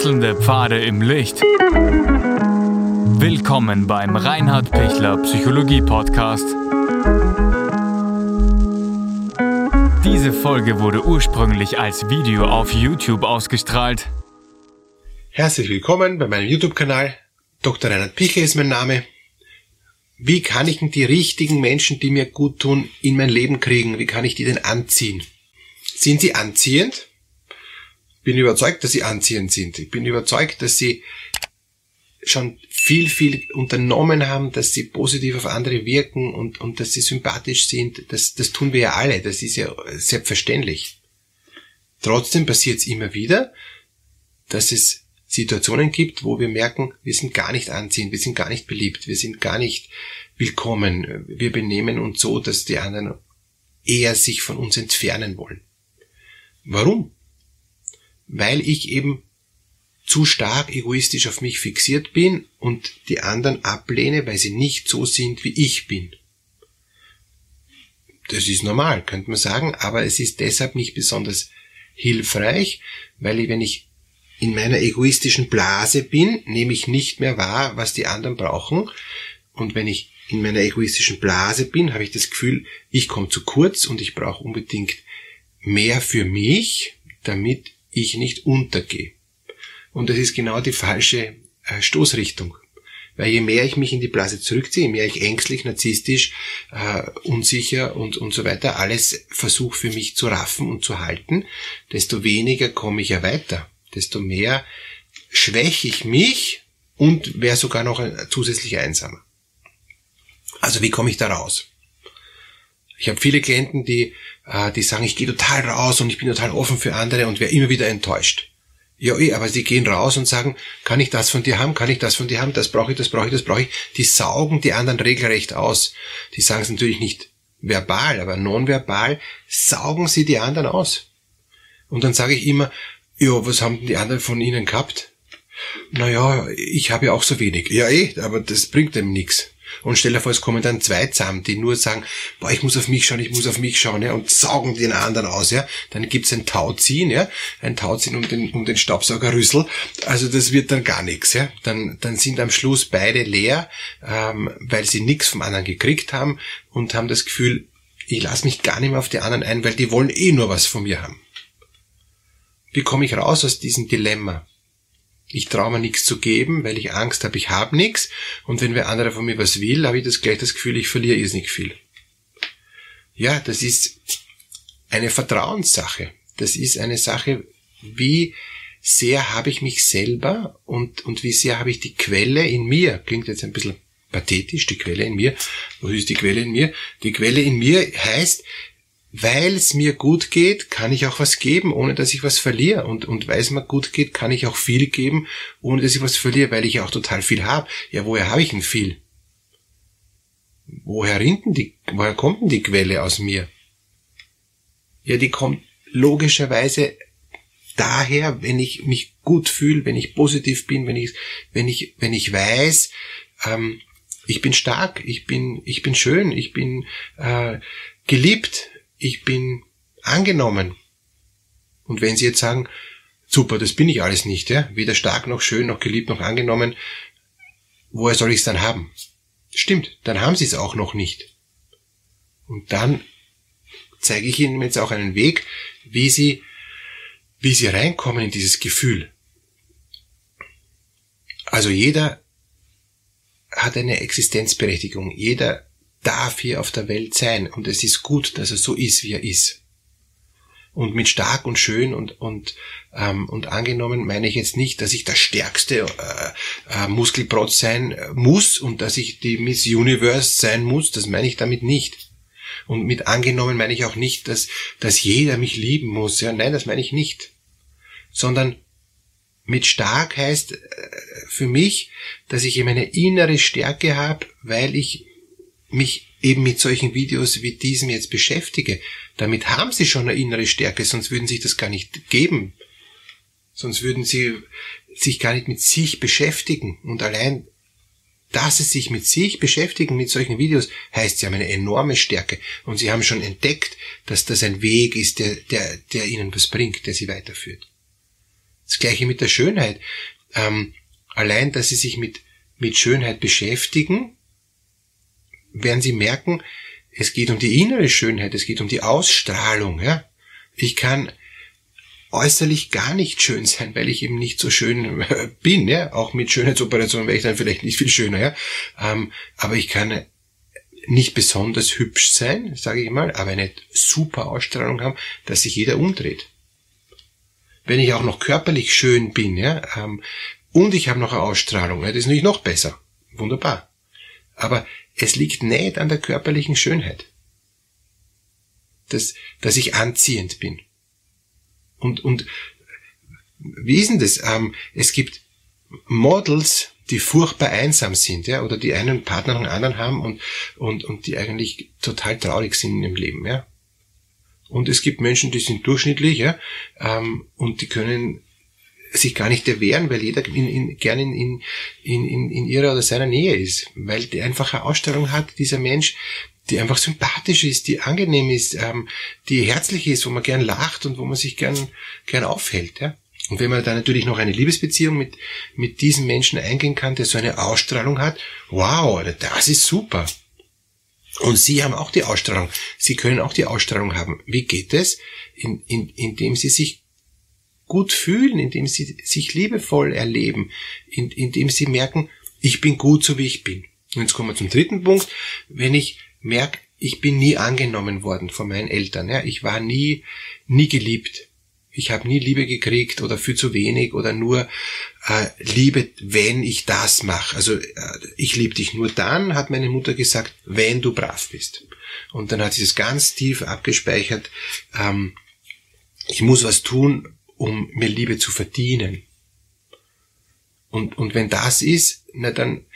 Wechselnde Pfade im Licht. Willkommen beim Reinhard Pichler Psychologie Podcast. Diese Folge wurde ursprünglich als Video auf YouTube ausgestrahlt. Herzlich willkommen bei meinem YouTube-Kanal. Dr. Reinhard Pichler ist mein Name. Wie kann ich denn die richtigen Menschen, die mir gut tun, in mein Leben kriegen? Wie kann ich die denn anziehen? Sind sie anziehend? Bin überzeugt, dass sie anziehend sind. Ich bin überzeugt, dass sie schon viel, viel unternommen haben, dass sie positiv auf andere wirken und, und dass sie sympathisch sind. Das, das tun wir ja alle. Das ist ja selbstverständlich. Trotzdem passiert es immer wieder, dass es Situationen gibt, wo wir merken, wir sind gar nicht anziehend, wir sind gar nicht beliebt, wir sind gar nicht willkommen. Wir benehmen uns so, dass die anderen eher sich von uns entfernen wollen. Warum? Weil ich eben zu stark egoistisch auf mich fixiert bin und die anderen ablehne, weil sie nicht so sind, wie ich bin. Das ist normal, könnte man sagen, aber es ist deshalb nicht besonders hilfreich, weil ich, wenn ich in meiner egoistischen Blase bin, nehme ich nicht mehr wahr, was die anderen brauchen. Und wenn ich in meiner egoistischen Blase bin, habe ich das Gefühl, ich komme zu kurz und ich brauche unbedingt mehr für mich, damit ich nicht untergehe. Und das ist genau die falsche äh, Stoßrichtung. Weil je mehr ich mich in die Blase zurückziehe, je mehr ich ängstlich, narzisstisch, äh, unsicher und, und so weiter alles versuche für mich zu raffen und zu halten, desto weniger komme ich ja weiter. Desto mehr schwäche ich mich und wäre sogar noch zusätzlich einsamer. Also wie komme ich da raus? Ich habe viele Klienten, die, äh, die sagen, ich gehe total raus und ich bin total offen für andere und wäre immer wieder enttäuscht. Ja, eh, aber sie gehen raus und sagen, kann ich das von dir haben, kann ich das von dir haben, das brauche ich, das brauche ich, das brauche ich. Die saugen die anderen regelrecht aus. Die sagen es natürlich nicht verbal, aber nonverbal saugen sie die anderen aus. Und dann sage ich immer, ja, was haben denn die anderen von ihnen gehabt? Naja, ich habe ja auch so wenig. Ja, eh, aber das bringt dem nichts. Und stell dir vor, es kommen dann zwei zusammen, die nur sagen, boah, ich muss auf mich schauen, ich muss auf mich schauen, ja, und saugen den anderen aus, ja. Dann gibt's ein Tauziehen, ja, ein Tauziehen um den, um den Staubsaugerrüssel. Also das wird dann gar nichts, ja. Dann, dann sind am Schluss beide leer, ähm, weil sie nichts vom anderen gekriegt haben und haben das Gefühl, ich lasse mich gar nicht mehr auf die anderen ein, weil die wollen eh nur was von mir haben. Wie komme ich raus aus diesem Dilemma? Ich traue mir nichts zu geben, weil ich Angst habe, ich habe nichts. Und wenn wer andere von mir was will, habe ich das gleich das Gefühl, ich verliere irrsinnig viel. Ja, das ist eine Vertrauenssache. Das ist eine Sache, wie sehr habe ich mich selber und, und wie sehr habe ich die Quelle in mir. Klingt jetzt ein bisschen pathetisch, die Quelle in mir. Was ist die Quelle in mir? Die Quelle in mir heißt, weil es mir gut geht, kann ich auch was geben, ohne dass ich was verliere. Und, und weil es mir gut geht, kann ich auch viel geben, ohne dass ich was verliere, weil ich auch total viel habe. Ja, woher habe ich denn viel? Woher rinnt die, woher kommt denn die Quelle aus mir? Ja, die kommt logischerweise daher, wenn ich mich gut fühle, wenn ich positiv bin, wenn ich, wenn ich, wenn ich weiß, ähm, ich bin stark, ich bin, ich bin schön, ich bin äh, geliebt, ich bin angenommen. Und wenn Sie jetzt sagen, super, das bin ich alles nicht, ja, weder stark noch schön noch geliebt noch angenommen, woher soll ich es dann haben? Stimmt, dann haben Sie es auch noch nicht. Und dann zeige ich Ihnen jetzt auch einen Weg, wie Sie, wie Sie reinkommen in dieses Gefühl. Also jeder hat eine Existenzberechtigung. Jeder darf hier auf der Welt sein und es ist gut, dass er so ist, wie er ist. Und mit stark und schön und, und, ähm, und angenommen meine ich jetzt nicht, dass ich der stärkste äh, äh, Muskelprotz sein muss und dass ich die Miss Universe sein muss, das meine ich damit nicht. Und mit angenommen meine ich auch nicht, dass, dass jeder mich lieben muss. Ja, nein, das meine ich nicht. Sondern mit stark heißt äh, für mich, dass ich eben eine innere Stärke habe, weil ich mich eben mit solchen Videos wie diesem jetzt beschäftige, damit haben sie schon eine innere Stärke, sonst würden sie das gar nicht geben. Sonst würden sie sich gar nicht mit sich beschäftigen. Und allein, dass sie sich mit sich beschäftigen, mit solchen Videos, heißt, sie haben eine enorme Stärke. Und sie haben schon entdeckt, dass das ein Weg ist, der, der, der ihnen was bringt, der sie weiterführt. Das gleiche mit der Schönheit. Ähm, allein, dass Sie sich mit, mit Schönheit beschäftigen, werden Sie merken, es geht um die innere Schönheit, es geht um die Ausstrahlung. Ja? Ich kann äußerlich gar nicht schön sein, weil ich eben nicht so schön bin. Ja? Auch mit Schönheitsoperationen wäre ich dann vielleicht nicht viel schöner. Ja? Ähm, aber ich kann nicht besonders hübsch sein, sage ich mal, aber eine super Ausstrahlung haben, dass sich jeder umdreht. Wenn ich auch noch körperlich schön bin, ja, ähm, und ich habe noch eine Ausstrahlung, ja, das ist natürlich noch besser. Wunderbar. Aber es liegt nicht an der körperlichen Schönheit. Dass, dass ich anziehend bin. Und, und wie ist denn das? Ähm, es gibt Models, die furchtbar einsam sind, ja, oder die einen Partner nach dem anderen haben und, und, und die eigentlich total traurig sind im Leben, ja. Und es gibt Menschen, die sind durchschnittlich, ja, ähm, und die können sich gar nicht erwehren, weil jeder in, in, gerne in, in, in, in ihrer oder seiner Nähe ist, weil die einfach eine Ausstellung hat, dieser Mensch, die einfach sympathisch ist, die angenehm ist, ähm, die herzlich ist, wo man gern lacht und wo man sich gern, gern aufhält. Ja? Und wenn man da natürlich noch eine Liebesbeziehung mit, mit diesem Menschen eingehen kann, der so eine Ausstrahlung hat, wow, das ist super. Und Sie haben auch die Ausstrahlung. Sie können auch die Ausstrahlung haben. Wie geht es? In, in, indem Sie sich gut fühlen, indem sie sich liebevoll erleben, in, indem sie merken, ich bin gut so wie ich bin. Und jetzt kommen wir zum dritten Punkt. Wenn ich merke, ich bin nie angenommen worden von meinen Eltern, ja, ich war nie, nie geliebt. Ich habe nie Liebe gekriegt oder viel zu wenig oder nur äh, Liebe, wenn ich das mache. Also äh, ich liebe dich nur dann, hat meine Mutter gesagt, wenn du brav bist. Und dann hat sie das ganz tief abgespeichert. Ähm, ich muss was tun, um mir Liebe zu verdienen. Und, und wenn das ist, na dann,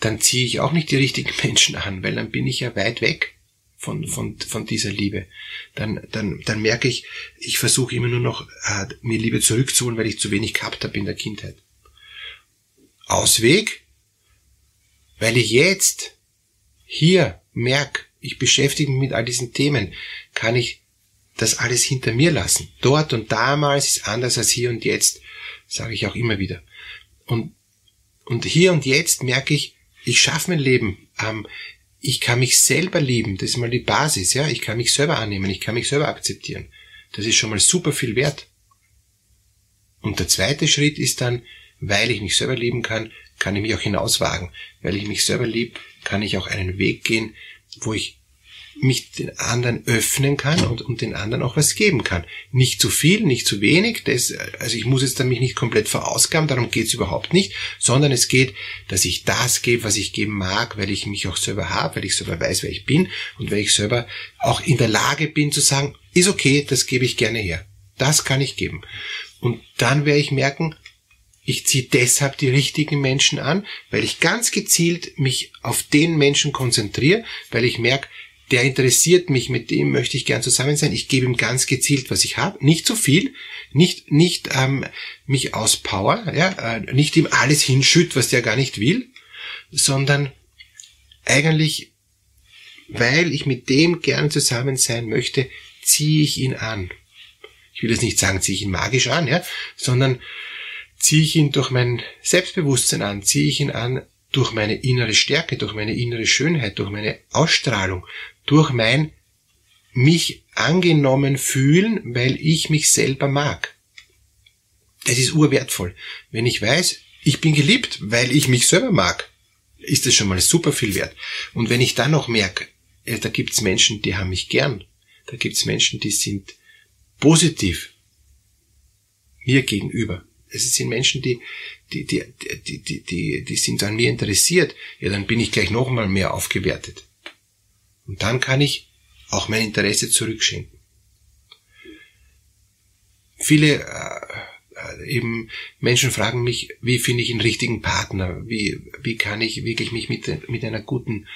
dann ziehe ich auch nicht die richtigen Menschen an, weil dann bin ich ja weit weg von, von, von dieser Liebe. Dann, dann, dann merke ich, ich versuche immer nur noch, äh, mir Liebe zurückzuholen, weil ich zu wenig gehabt habe in der Kindheit. Ausweg, weil ich jetzt hier merke, ich beschäftige mich mit all diesen Themen, kann ich das alles hinter mir lassen. Dort und damals ist anders als hier und jetzt, sage ich auch immer wieder. Und, und hier und jetzt merke ich, ich schaffe mein Leben. Ähm, ich kann mich selber lieben. Das ist mal die Basis. Ja, ich kann mich selber annehmen. Ich kann mich selber akzeptieren. Das ist schon mal super viel wert. Und der zweite Schritt ist dann, weil ich mich selber lieben kann, kann ich mich auch hinauswagen. Weil ich mich selber lieb, kann ich auch einen Weg gehen, wo ich mich den anderen öffnen kann und, und den anderen auch was geben kann. Nicht zu viel, nicht zu wenig, das, also ich muss jetzt dann mich nicht komplett verausgaben, darum geht's überhaupt nicht, sondern es geht, dass ich das gebe, was ich geben mag, weil ich mich auch selber habe, weil ich selber weiß, wer ich bin und weil ich selber auch in der Lage bin zu sagen, ist okay, das gebe ich gerne her. Das kann ich geben. Und dann werde ich merken, ich ziehe deshalb die richtigen Menschen an, weil ich ganz gezielt mich auf den Menschen konzentriere, weil ich merke, der interessiert mich, mit dem möchte ich gern zusammen sein. Ich gebe ihm ganz gezielt, was ich habe. Nicht zu viel, nicht, nicht ähm, mich auspower, ja, äh, nicht ihm alles hinschütt, was der gar nicht will, sondern eigentlich, weil ich mit dem gern zusammen sein möchte, ziehe ich ihn an. Ich will jetzt nicht sagen, ziehe ich ihn magisch an, ja, sondern ziehe ich ihn durch mein Selbstbewusstsein an, ziehe ich ihn an durch meine innere Stärke, durch meine innere Schönheit, durch meine Ausstrahlung, durch mein mich angenommen fühlen, weil ich mich selber mag. Es ist urwertvoll. Wenn ich weiß, ich bin geliebt, weil ich mich selber mag, ist das schon mal super viel wert. Und wenn ich dann noch merke, äh, da gibt's Menschen, die haben mich gern, da gibt's Menschen, die sind positiv mir gegenüber. Es sind Menschen, die, die, die, die, die, die, die sind an mir interessiert. Ja, dann bin ich gleich noch mal mehr aufgewertet. Und dann kann ich auch mein Interesse zurückschenken. Viele äh, eben Menschen fragen mich, wie finde ich einen richtigen Partner? Wie, wie kann ich wirklich mich mit, mit einer guten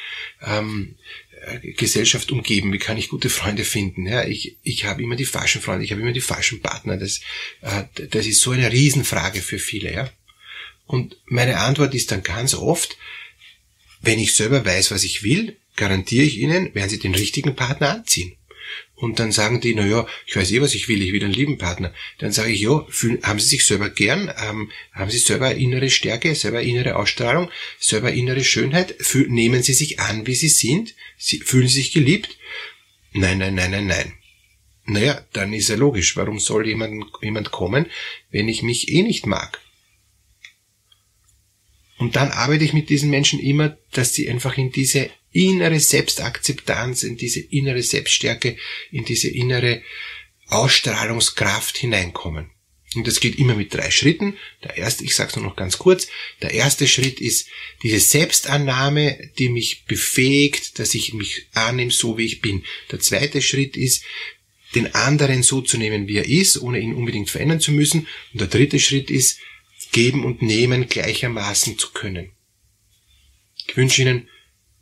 ähm, äh, Gesellschaft umgeben? Wie kann ich gute Freunde finden? Ja, ich, ich habe immer die falschen Freunde, ich habe immer die falschen Partner. Das, äh, das ist so eine Riesenfrage für viele. Ja? Und meine Antwort ist dann ganz oft, wenn ich selber weiß, was ich will, garantiere ich Ihnen, werden Sie den richtigen Partner anziehen. und dann sagen die, na ja, ich weiß eh, was ich will, ich will einen lieben Partner. Dann sage ich, ja, fühlen, haben Sie sich selber gern? Ähm, haben Sie selber innere Stärke, selber innere Ausstrahlung, selber innere Schönheit? Fühl, nehmen Sie sich an, wie Sie sind? Sie, fühlen Sie sich geliebt? Nein, nein, nein, nein, nein. Naja, dann ist ja logisch. Warum soll jemand, jemand kommen, wenn ich mich eh nicht mag? Und dann arbeite ich mit diesen Menschen immer, dass sie einfach in diese innere Selbstakzeptanz, in diese innere Selbststärke, in diese innere Ausstrahlungskraft hineinkommen. Und das geht immer mit drei Schritten. Der erste, ich sage es nur noch ganz kurz, der erste Schritt ist diese Selbstannahme, die mich befähigt, dass ich mich annehme, so wie ich bin. Der zweite Schritt ist, den anderen so zu nehmen, wie er ist, ohne ihn unbedingt verändern zu müssen. Und der dritte Schritt ist, geben und nehmen gleichermaßen zu können. Ich wünsche Ihnen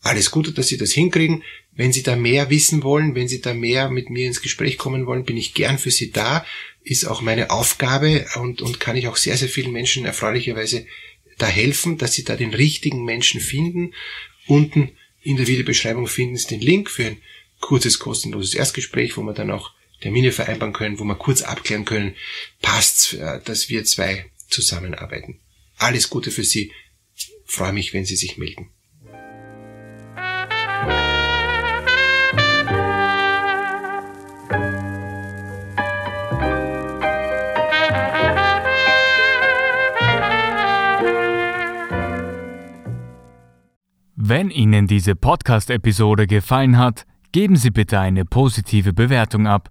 alles Gute, dass Sie das hinkriegen. Wenn Sie da mehr wissen wollen, wenn Sie da mehr mit mir ins Gespräch kommen wollen, bin ich gern für Sie da. Ist auch meine Aufgabe und, und kann ich auch sehr, sehr vielen Menschen erfreulicherweise da helfen, dass Sie da den richtigen Menschen finden. Unten in der Videobeschreibung finden Sie den Link für ein kurzes, kostenloses Erstgespräch, wo wir dann auch Termine vereinbaren können, wo wir kurz abklären können, passt's, äh, dass wir zwei zusammenarbeiten. Alles Gute für Sie. freue mich, wenn Sie sich melden. Wenn Ihnen diese Podcast-Episode gefallen hat, geben Sie bitte eine positive Bewertung ab.